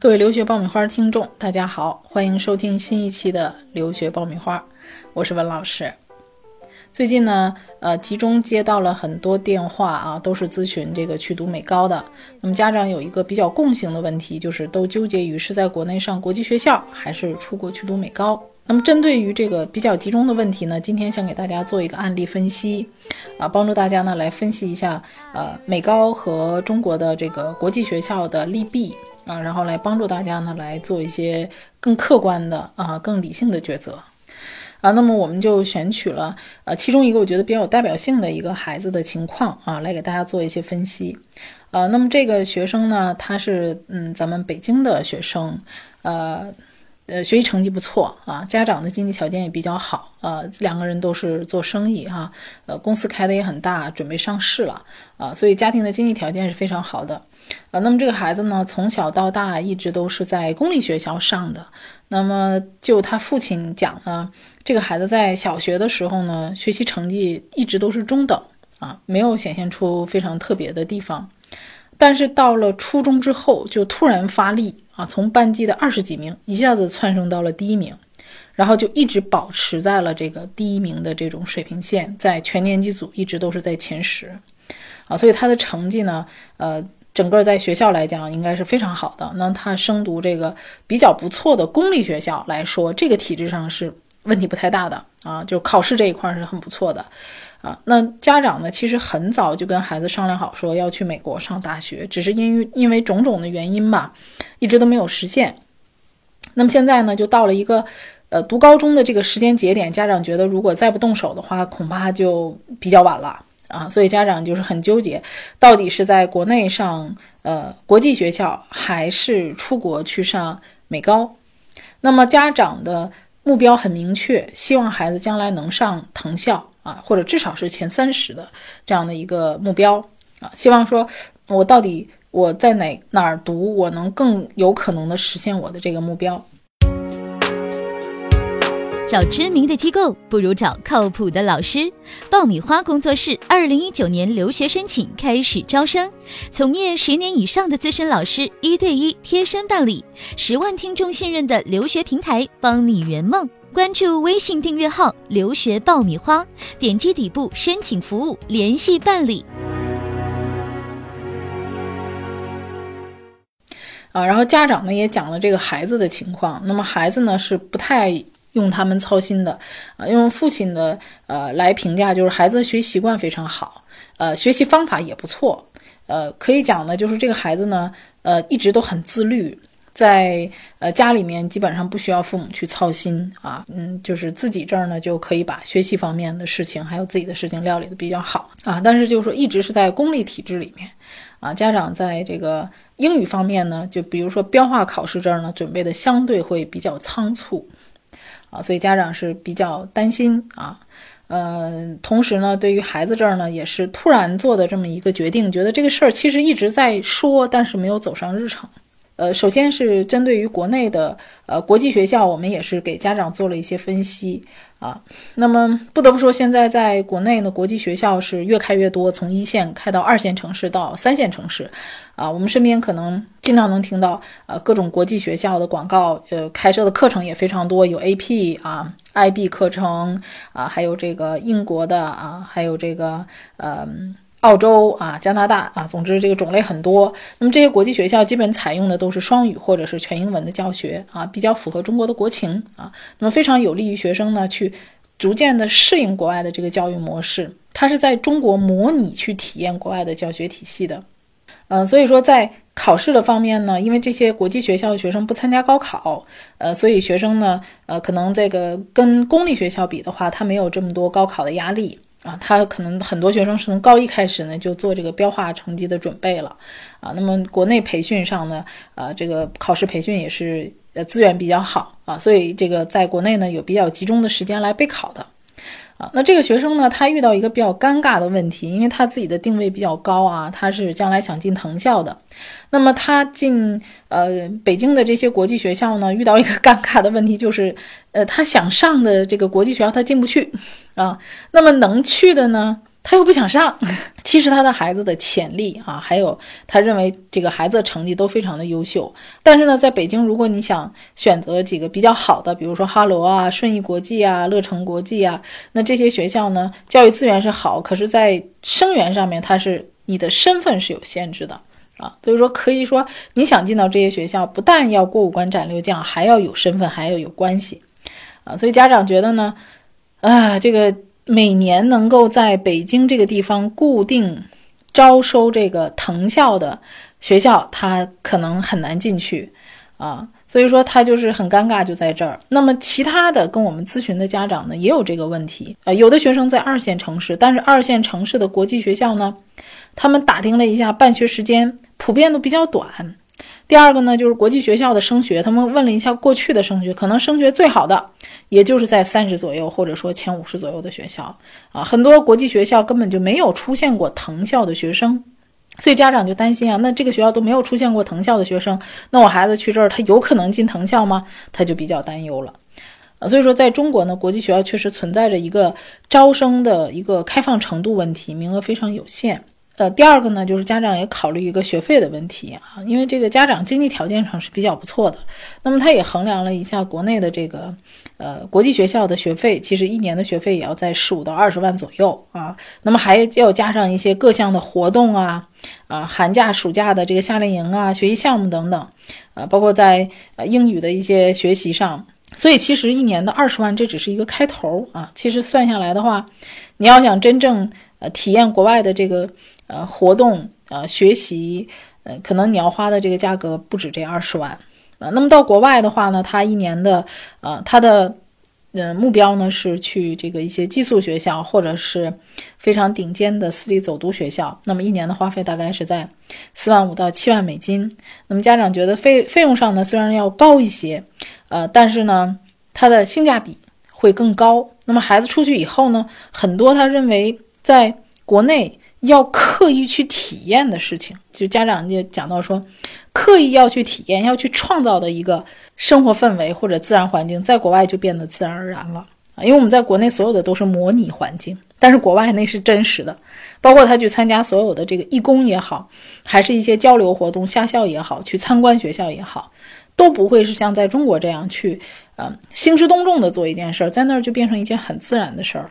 各位留学爆米花听众，大家好，欢迎收听新一期的留学爆米花，我是文老师。最近呢，呃，集中接到了很多电话啊，都是咨询这个去读美高的。那么家长有一个比较共性的问题，就是都纠结于是在国内上国际学校，还是出国去读美高。那么针对于这个比较集中的问题呢，今天想给大家做一个案例分析，啊，帮助大家呢来分析一下，呃，美高和中国的这个国际学校的利弊。啊，然后来帮助大家呢来做一些更客观的啊、更理性的抉择啊。那么我们就选取了呃其中一个我觉得比较有代表性的一个孩子的情况啊，来给大家做一些分析。呃，那么这个学生呢，他是嗯咱们北京的学生，呃呃学习成绩不错啊，家长的经济条件也比较好，呃两个人都是做生意哈，呃公司开的也很大，准备上市了啊，所以家庭的经济条件是非常好的。呃，那么这个孩子呢，从小到大一直都是在公立学校上的。那么就他父亲讲呢，这个孩子在小学的时候呢，学习成绩一直都是中等啊，没有显现出非常特别的地方。但是到了初中之后，就突然发力啊，从班级的二十几名一下子窜升到了第一名，然后就一直保持在了这个第一名的这种水平线，在全年级组一直都是在前十啊，所以他的成绩呢，呃。整个在学校来讲，应该是非常好的。那他升读这个比较不错的公立学校来说，这个体制上是问题不太大的啊，就考试这一块是很不错的啊。那家长呢，其实很早就跟孩子商量好，说要去美国上大学，只是因为因为种种的原因吧，一直都没有实现。那么现在呢，就到了一个呃读高中的这个时间节点，家长觉得如果再不动手的话，恐怕就比较晚了。啊，所以家长就是很纠结，到底是在国内上呃国际学校，还是出国去上美高？那么家长的目标很明确，希望孩子将来能上藤校啊，或者至少是前三十的这样的一个目标啊。希望说，我到底我在哪哪儿读，我能更有可能的实现我的这个目标。找知名的机构不如找靠谱的老师。爆米花工作室二零一九年留学申请开始招生，从业十年以上的资深老师一对一贴身办理，十万听众信任的留学平台，帮你圆梦。关注微信订阅号“留学爆米花”，点击底部申请服务联系办理。啊，然后家长呢也讲了这个孩子的情况，那么孩子呢是不太。用他们操心的，啊，用父亲的呃来评价，就是孩子学习习惯非常好，呃，学习方法也不错，呃，可以讲呢，就是这个孩子呢，呃，一直都很自律，在呃家里面基本上不需要父母去操心啊，嗯，就是自己这儿呢就可以把学习方面的事情还有自己的事情料理的比较好啊，但是就是说一直是在公立体制里面，啊，家长在这个英语方面呢，就比如说标化考试这儿呢，准备的相对会比较仓促。啊，所以家长是比较担心啊，呃，同时呢，对于孩子这儿呢，也是突然做的这么一个决定，觉得这个事儿其实一直在说，但是没有走上日程。呃，首先是针对于国内的呃国际学校，我们也是给家长做了一些分析啊。那么不得不说，现在在国内呢，国际学校是越开越多，从一线开到二线城市到三线城市，啊，我们身边可能经常能听到呃各种国际学校的广告，呃，开设的课程也非常多，有 AP 啊、IB 课程啊，还有这个英国的啊，还有这个嗯。澳洲啊，加拿大啊，总之这个种类很多。那么这些国际学校基本采用的都是双语或者是全英文的教学啊，比较符合中国的国情啊。那么非常有利于学生呢去逐渐的适应国外的这个教育模式。它是在中国模拟去体验国外的教学体系的。嗯，所以说在考试的方面呢，因为这些国际学校的学生不参加高考，呃，所以学生呢，呃，可能这个跟公立学校比的话，他没有这么多高考的压力。啊，他可能很多学生是从高一开始呢就做这个标化成绩的准备了，啊，那么国内培训上呢，呃，这个考试培训也是呃资源比较好啊，所以这个在国内呢有比较集中的时间来备考的。啊，那这个学生呢，他遇到一个比较尴尬的问题，因为他自己的定位比较高啊，他是将来想进藤校的。那么他进呃北京的这些国际学校呢，遇到一个 尴尬的问题，就是呃他想上的这个国际学校他进不去啊。那么能去的呢，他又不想上。其实他的孩子的潜力啊，还有他认为这个孩子的成绩都非常的优秀。但是呢，在北京，如果你想选择几个比较好的，比如说哈罗啊、顺义国际啊、乐成国际啊，那这些学校呢，教育资源是好，可是，在生源上面，它是你的身份是有限制的啊。所以说，可以说你想进到这些学校，不但要过五关斩六将，还要有身份，还要有关系啊。所以家长觉得呢，啊，这个。每年能够在北京这个地方固定招收这个藤校的学校，他可能很难进去啊，所以说他就是很尴尬，就在这儿。那么其他的跟我们咨询的家长呢，也有这个问题啊，有的学生在二线城市，但是二线城市的国际学校呢，他们打听了一下，办学时间普遍都比较短。第二个呢，就是国际学校的升学，他们问了一下过去的升学，可能升学最好的，也就是在三十左右，或者说前五十左右的学校啊。很多国际学校根本就没有出现过藤校的学生，所以家长就担心啊，那这个学校都没有出现过藤校的学生，那我孩子去这儿，他有可能进藤校吗？他就比较担忧了啊。所以说，在中国呢，国际学校确实存在着一个招生的一个开放程度问题，名额非常有限。呃，第二个呢，就是家长也考虑一个学费的问题啊，因为这个家长经济条件上是比较不错的，那么他也衡量了一下国内的这个，呃，国际学校的学费，其实一年的学费也要在十五到二十万左右啊，那么还要加上一些各项的活动啊，啊，寒假、暑假的这个夏令营啊，学习项目等等，啊，包括在呃英语的一些学习上，所以其实一年的二十万这只是一个开头啊，其实算下来的话，你要想真正呃体验国外的这个。呃，活动呃，学习，呃，可能你要花的这个价格不止这二十万，啊，那么到国外的话呢，他一年的，呃，他的，呃，目标呢是去这个一些寄宿学校或者是非常顶尖的私立走读学校，那么一年的花费大概是在四万五到七万美金。那么家长觉得费费用上呢虽然要高一些，呃，但是呢，它的性价比会更高。那么孩子出去以后呢，很多他认为在国内。要刻意去体验的事情，就家长就讲到说，刻意要去体验、要去创造的一个生活氛围或者自然环境，在国外就变得自然而然了啊。因为我们在国内所有的都是模拟环境，但是国外那是真实的，包括他去参加所有的这个义工也好，还是一些交流活动、下校也好，去参观学校也好，都不会是像在中国这样去，呃，兴师动众的做一件事儿，在那儿就变成一件很自然的事儿了。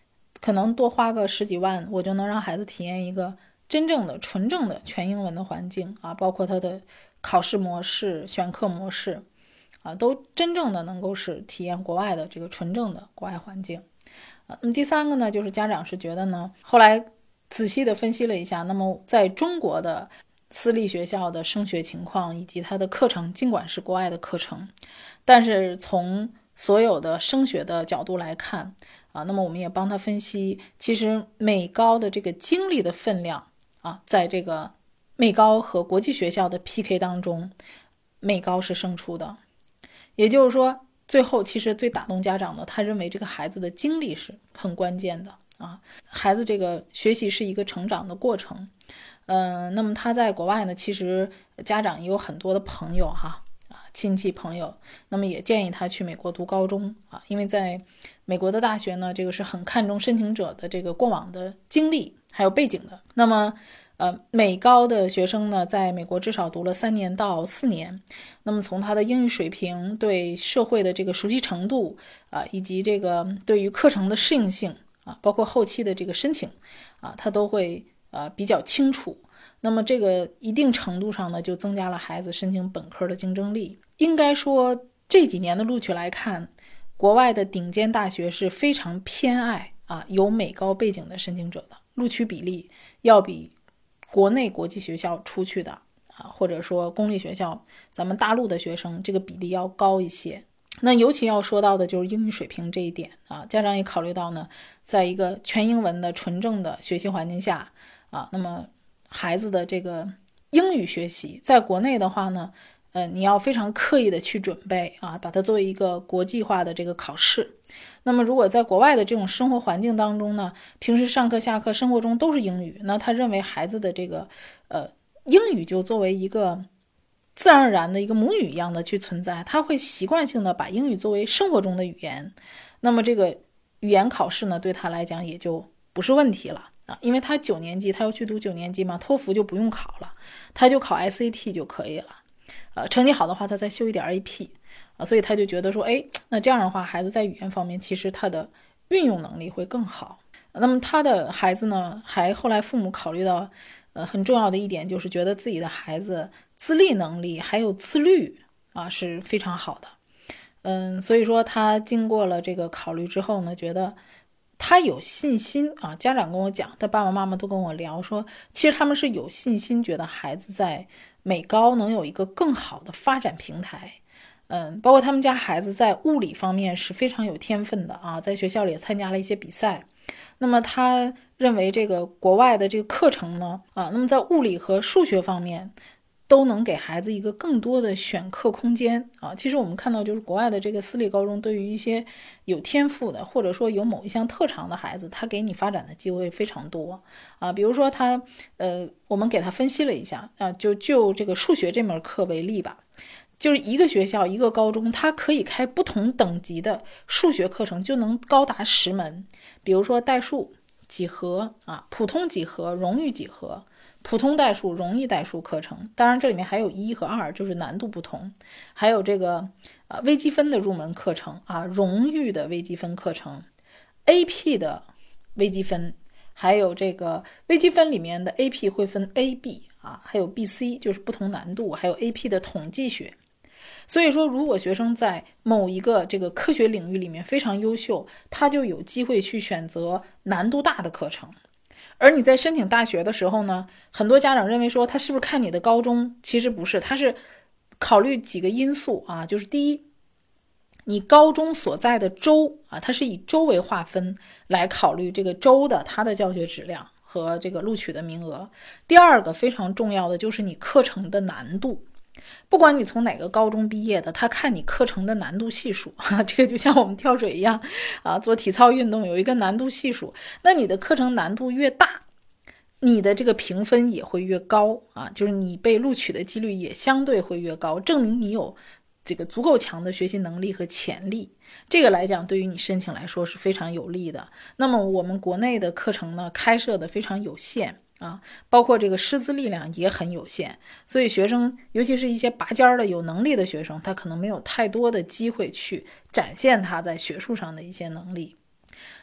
可能多花个十几万，我就能让孩子体验一个真正的纯正的全英文的环境啊，包括他的考试模式、选课模式啊，都真正的能够是体验国外的这个纯正的国外环境啊。那么第三个呢，就是家长是觉得呢，后来仔细的分析了一下，那么在中国的私立学校的升学情况以及它的课程，尽管是国外的课程，但是从所有的升学的角度来看。啊，那么我们也帮他分析，其实美高的这个精力的分量啊，在这个美高和国际学校的 PK 当中，美高是胜出的。也就是说，最后其实最打动家长的，他认为这个孩子的精力是很关键的啊。孩子这个学习是一个成长的过程，嗯，那么他在国外呢，其实家长也有很多的朋友哈。亲戚朋友，那么也建议他去美国读高中啊，因为在美国的大学呢，这个是很看重申请者的这个过往的经历还有背景的。那么，呃，美高的学生呢，在美国至少读了三年到四年，那么从他的英语水平、对社会的这个熟悉程度啊，以及这个对于课程的适应性啊，包括后期的这个申请啊，他都会呃比较清楚。那么这个一定程度上呢，就增加了孩子申请本科的竞争力。应该说这几年的录取来看，国外的顶尖大学是非常偏爱啊有美高背景的申请者的，录取比例要比国内国际学校出去的啊，或者说公立学校咱们大陆的学生这个比例要高一些那尤其要说到的就是英语水平这一点啊，家长也考虑到呢，在一个全英文的纯正的学习环境下啊，那么孩子的这个英语学习，在国内的话呢，呃，你要非常刻意的去准备啊，把它作为一个国际化的这个考试。那么如果在国外的这种生活环境当中呢，平时上课下课生活中都是英语，那他认为孩子的这个呃英语就作为一个。自然而然的一个母语一样的去存在，他会习惯性的把英语作为生活中的语言，那么这个语言考试呢，对他来讲也就不是问题了啊，因为他九年级他要去读九年级嘛，托福就不用考了，他就考 SAT 就可以了，呃，成绩好的话他再修一点 AP 啊，所以他就觉得说，哎，那这样的话，孩子在语言方面其实他的运用能力会更好。那么他的孩子呢，还后来父母考虑到，呃，很重要的一点就是觉得自己的孩子。自立能力还有自律啊是非常好的，嗯，所以说他经过了这个考虑之后呢，觉得他有信心啊。家长跟我讲，他爸爸妈妈都跟我聊说，其实他们是有信心，觉得孩子在美高能有一个更好的发展平台。嗯，包括他们家孩子在物理方面是非常有天分的啊，在学校里也参加了一些比赛。那么他认为这个国外的这个课程呢，啊，那么在物理和数学方面。都能给孩子一个更多的选课空间啊！其实我们看到，就是国外的这个私立高中，对于一些有天赋的，或者说有某一项特长的孩子，他给你发展的机会非常多啊。比如说他，呃，我们给他分析了一下啊，就就这个数学这门课为例吧，就是一个学校一个高中，它可以开不同等级的数学课程，就能高达十门。比如说代数、几何啊，普通几何、荣誉几何。普通代数、容易代数课程，当然这里面还有一和二，就是难度不同。还有这个呃微积分的入门课程啊，荣誉的微积分课程，AP 的微积分，还有这个微积分里面的 AP 会分 A、B 啊，还有 B、C，就是不同难度。还有 AP 的统计学。所以说，如果学生在某一个这个科学领域里面非常优秀，他就有机会去选择难度大的课程。而你在申请大学的时候呢，很多家长认为说他是不是看你的高中？其实不是，他是考虑几个因素啊，就是第一，你高中所在的州啊，它是以州为划分来考虑这个州的它的教学质量和这个录取的名额。第二个非常重要的就是你课程的难度。不管你从哪个高中毕业的，他看你课程的难度系数，哈，这个就像我们跳水一样，啊，做体操运动有一个难度系数，那你的课程难度越大，你的这个评分也会越高啊，就是你被录取的几率也相对会越高，证明你有这个足够强的学习能力和潜力，这个来讲对于你申请来说是非常有利的。那么我们国内的课程呢，开设的非常有限。啊，包括这个师资力量也很有限，所以学生，尤其是一些拔尖儿的有能力的学生，他可能没有太多的机会去展现他在学术上的一些能力。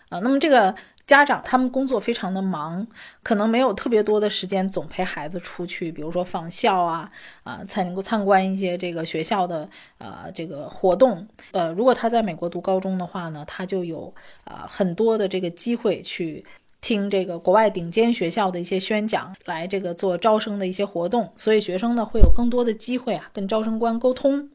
啊，那么这个家长他们工作非常的忙，可能没有特别多的时间总陪孩子出去，比如说访校啊，啊，才能够参观一些这个学校的啊这个活动。呃，如果他在美国读高中的话呢，他就有啊很多的这个机会去。听这个国外顶尖学校的一些宣讲，来这个做招生的一些活动，所以学生呢会有更多的机会啊跟招生官沟通，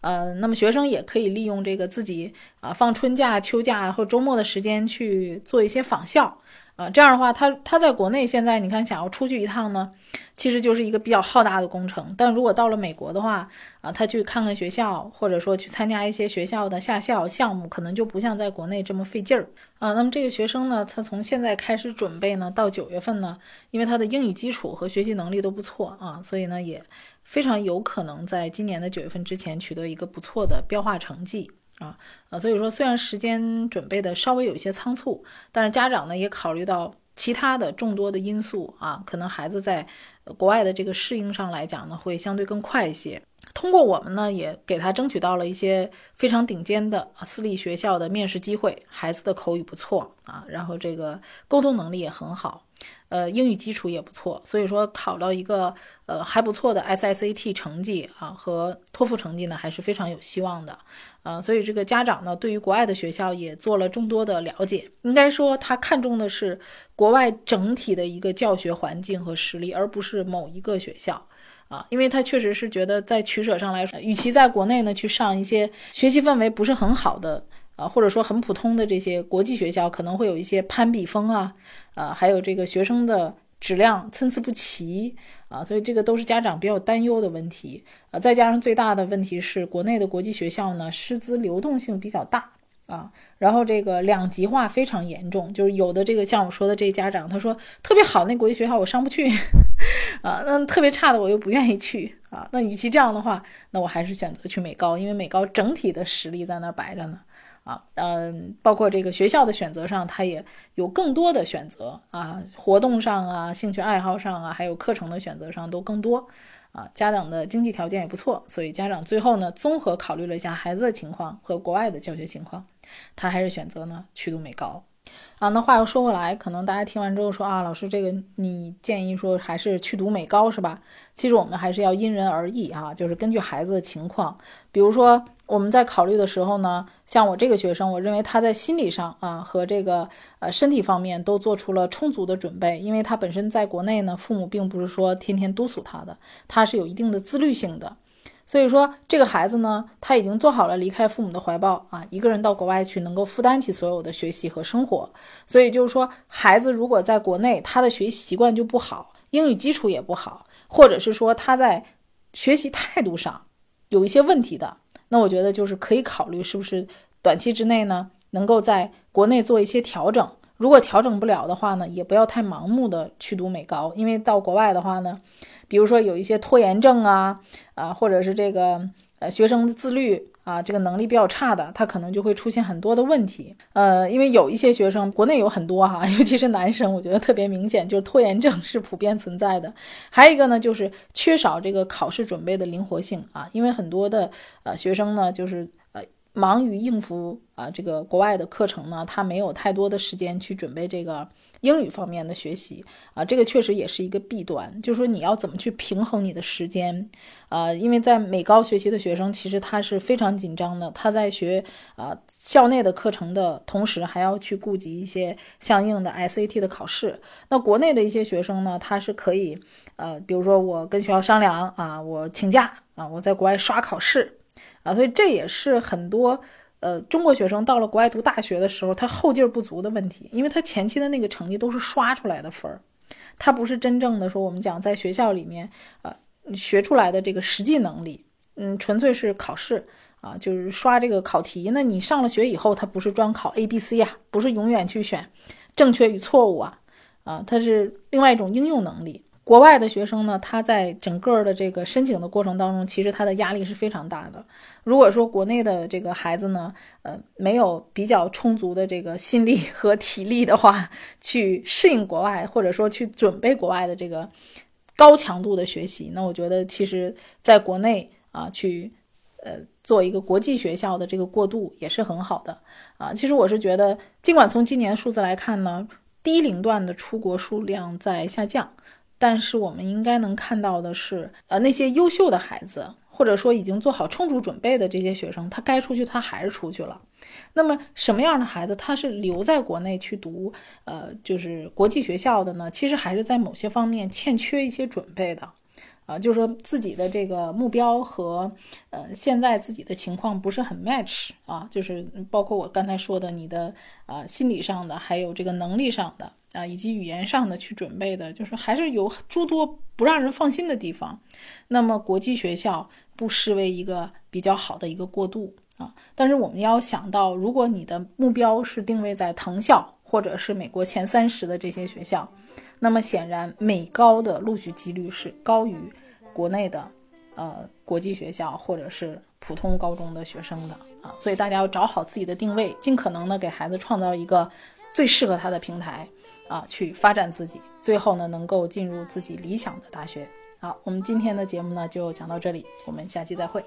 呃，那么学生也可以利用这个自己啊放春假、秋假或周末的时间去做一些访校。啊，这样的话，他他在国内现在你看想要出去一趟呢，其实就是一个比较浩大的工程。但如果到了美国的话，啊，他去看看学校，或者说去参加一些学校的下校项目，可能就不像在国内这么费劲儿啊。那么这个学生呢，他从现在开始准备呢，到九月份呢，因为他的英语基础和学习能力都不错啊，所以呢，也非常有可能在今年的九月份之前取得一个不错的标化成绩。啊呃，所以说虽然时间准备的稍微有一些仓促，但是家长呢也考虑到其他的众多的因素啊，可能孩子在国外的这个适应上来讲呢，会相对更快一些。通过我们呢，也给他争取到了一些非常顶尖的私立学校的面试机会，孩子的口语不错啊，然后这个沟通能力也很好。呃，英语基础也不错，所以说考到一个呃还不错的 SSAT 成绩啊和托福成绩呢，还是非常有希望的。呃，所以这个家长呢，对于国外的学校也做了众多的了解，应该说他看重的是国外整体的一个教学环境和实力，而不是某一个学校。啊，因为他确实是觉得在取舍上来说，与其在国内呢去上一些学习氛围不是很好的啊，或者说很普通的这些国际学校，可能会有一些攀比风啊，啊，还有这个学生的质量参差不齐啊，所以这个都是家长比较担忧的问题啊。再加上最大的问题是，国内的国际学校呢，师资流动性比较大。啊，然后这个两极化非常严重，就是有的这个像我说的这家长，他说特别好那国际学校我上不去，啊，那特别差的我又不愿意去啊，那与其这样的话，那我还是选择去美高，因为美高整体的实力在那摆着呢，啊，嗯，包括这个学校的选择上，他也有更多的选择啊，活动上啊，兴趣爱好上啊，还有课程的选择上都更多。啊，家长的经济条件也不错，所以家长最后呢，综合考虑了一下孩子的情况和国外的教学情况，他还是选择呢去读美高。啊，那话又说回来，可能大家听完之后说啊，老师这个你建议说还是去读美高是吧？其实我们还是要因人而异啊，就是根据孩子的情况，比如说。我们在考虑的时候呢，像我这个学生，我认为他在心理上啊和这个呃身体方面都做出了充足的准备，因为他本身在国内呢，父母并不是说天天督促他的，他是有一定的自律性的，所以说这个孩子呢，他已经做好了离开父母的怀抱啊，一个人到国外去能够负担起所有的学习和生活，所以就是说，孩子如果在国内他的学习习惯就不好，英语基础也不好，或者是说他在学习态度上有一些问题的。那我觉得就是可以考虑是不是短期之内呢，能够在国内做一些调整。如果调整不了的话呢，也不要太盲目的去读美高，因为到国外的话呢，比如说有一些拖延症啊，啊，或者是这个呃学生的自律。啊，这个能力比较差的，他可能就会出现很多的问题。呃，因为有一些学生，国内有很多哈，尤其是男生，我觉得特别明显，就是拖延症是普遍存在的。还有一个呢，就是缺少这个考试准备的灵活性啊，因为很多的呃学生呢，就是呃忙于应付啊这个国外的课程呢，他没有太多的时间去准备这个。英语方面的学习啊，这个确实也是一个弊端，就是说你要怎么去平衡你的时间啊？因为在美高学习的学生，其实他是非常紧张的，他在学啊校内的课程的同时，还要去顾及一些相应的 SAT 的考试。那国内的一些学生呢，他是可以呃，比如说我跟学校商量啊，我请假啊，我在国外刷考试啊，所以这也是很多。呃，中国学生到了国外读大学的时候，他后劲儿不足的问题，因为他前期的那个成绩都是刷出来的分儿，他不是真正的说我们讲在学校里面呃学出来的这个实际能力，嗯，纯粹是考试啊，就是刷这个考题。那你上了学以后，他不是专考 A、B、C 啊，不是永远去选正确与错误啊，啊，它是另外一种应用能力。国外的学生呢，他在整个的这个申请的过程当中，其实他的压力是非常大的。如果说国内的这个孩子呢，呃，没有比较充足的这个心力和体力的话，去适应国外，或者说去准备国外的这个高强度的学习，那我觉得其实在国内啊，去呃做一个国际学校的这个过渡也是很好的啊。其实我是觉得，尽管从今年数字来看呢，低龄段的出国数量在下降。但是我们应该能看到的是，呃，那些优秀的孩子，或者说已经做好充足准备的这些学生，他该出去，他还是出去了。那么什么样的孩子他是留在国内去读，呃，就是国际学校的呢？其实还是在某些方面欠缺一些准备的，啊，就是说自己的这个目标和呃现在自己的情况不是很 match 啊，就是包括我刚才说的你的啊心理上的，还有这个能力上的。啊，以及语言上的去准备的，就是还是有诸多不让人放心的地方。那么国际学校不失为一个比较好的一个过渡啊。但是我们要想到，如果你的目标是定位在藤校或者是美国前三十的这些学校，那么显然美高的录取几率是高于国内的呃国际学校或者是普通高中的学生的啊。所以大家要找好自己的定位，尽可能的给孩子创造一个最适合他的平台。啊，去发展自己，最后呢，能够进入自己理想的大学。好，我们今天的节目呢，就讲到这里，我们下期再会。